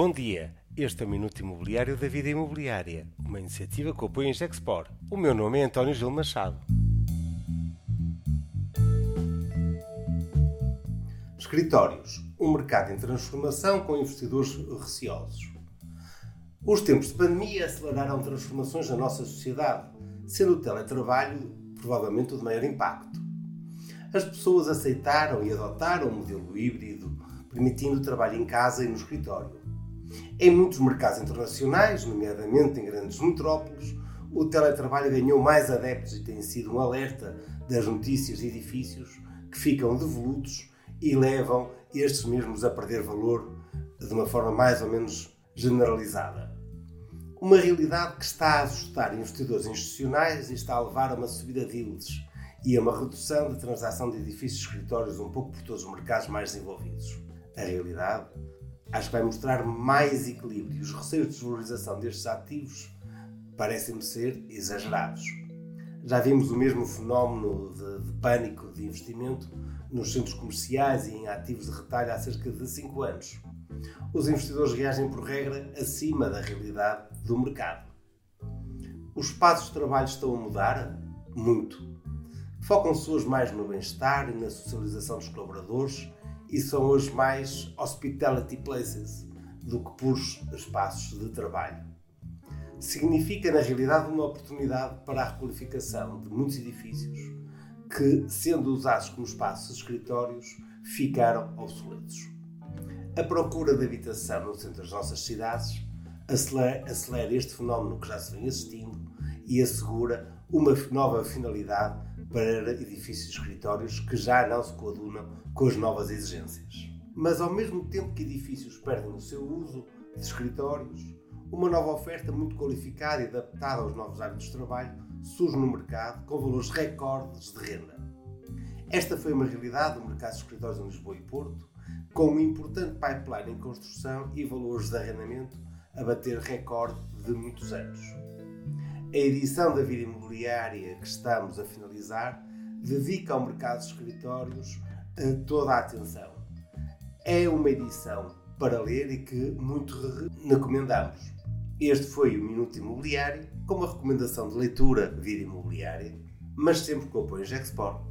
Bom dia, este é o Minuto Imobiliário da Vida Imobiliária, uma iniciativa que apoia em Gexpor. O meu nome é António Gil Machado. Escritórios, um mercado em transformação com investidores receosos. Os tempos de pandemia aceleraram transformações na nossa sociedade, sendo o teletrabalho provavelmente o de maior impacto. As pessoas aceitaram e adotaram o modelo híbrido, permitindo o trabalho em casa e no escritório. Em muitos mercados internacionais, nomeadamente em grandes metrópoles, o teletrabalho ganhou mais adeptos e tem sido um alerta das notícias de edifícios que ficam devolutos e levam estes mesmos a perder valor de uma forma mais ou menos generalizada. Uma realidade que está a assustar investidores institucionais e está a levar a uma subida de yields e a uma redução da transação de edifícios e escritórios um pouco por todos os mercados mais desenvolvidos. A realidade acho que vai mostrar mais equilíbrio. Os receios de desvalorização destes ativos parecem-me ser exagerados. Já vimos o mesmo fenómeno de, de, pânico de investimento nos centros comerciais e em ativos de retalho há cerca de 5 anos. Os investidores reagem por regra acima da realidade do mercado. Os espaços de trabalho estão a mudar? Muito. Focam-se hoje mais no bem-estar e na socialização dos colaboradores e são hoje mais hospitality places do que puros espaços de trabalho. Significa, na realidade, uma oportunidade para a requalificação de muitos edifícios que, sendo usados como espaços de escritórios, ficaram obsoletos. A procura de habitação no centro das nossas cidades acelera, este fenómeno que já se vem assistindo e assegura uma nova finalidade para edifícios e escritórios que já não se coadunam com as novas exigências. Mas ao mesmo tempo que edifícios perdem o seu uso de escritórios, uma nova oferta muito qualificada e adaptada aos novos hábitos de trabalho surge no mercado com valores recordes de renda. Esta foi uma realidade do mercado de escritórios em Lisboa e Porto, com um importante pipeline em construção e valores de arrendamento a bater recorde de muitos anos. A edição da vida imobiliária que estamos a finalizar dedica ao mercado de escritórios toda a atenção. É uma edição para ler e que muito recomendamos. Este foi o Minuto Imobiliário, com uma recomendação de leitura vida imobiliária, mas sempre com apoio Gexport.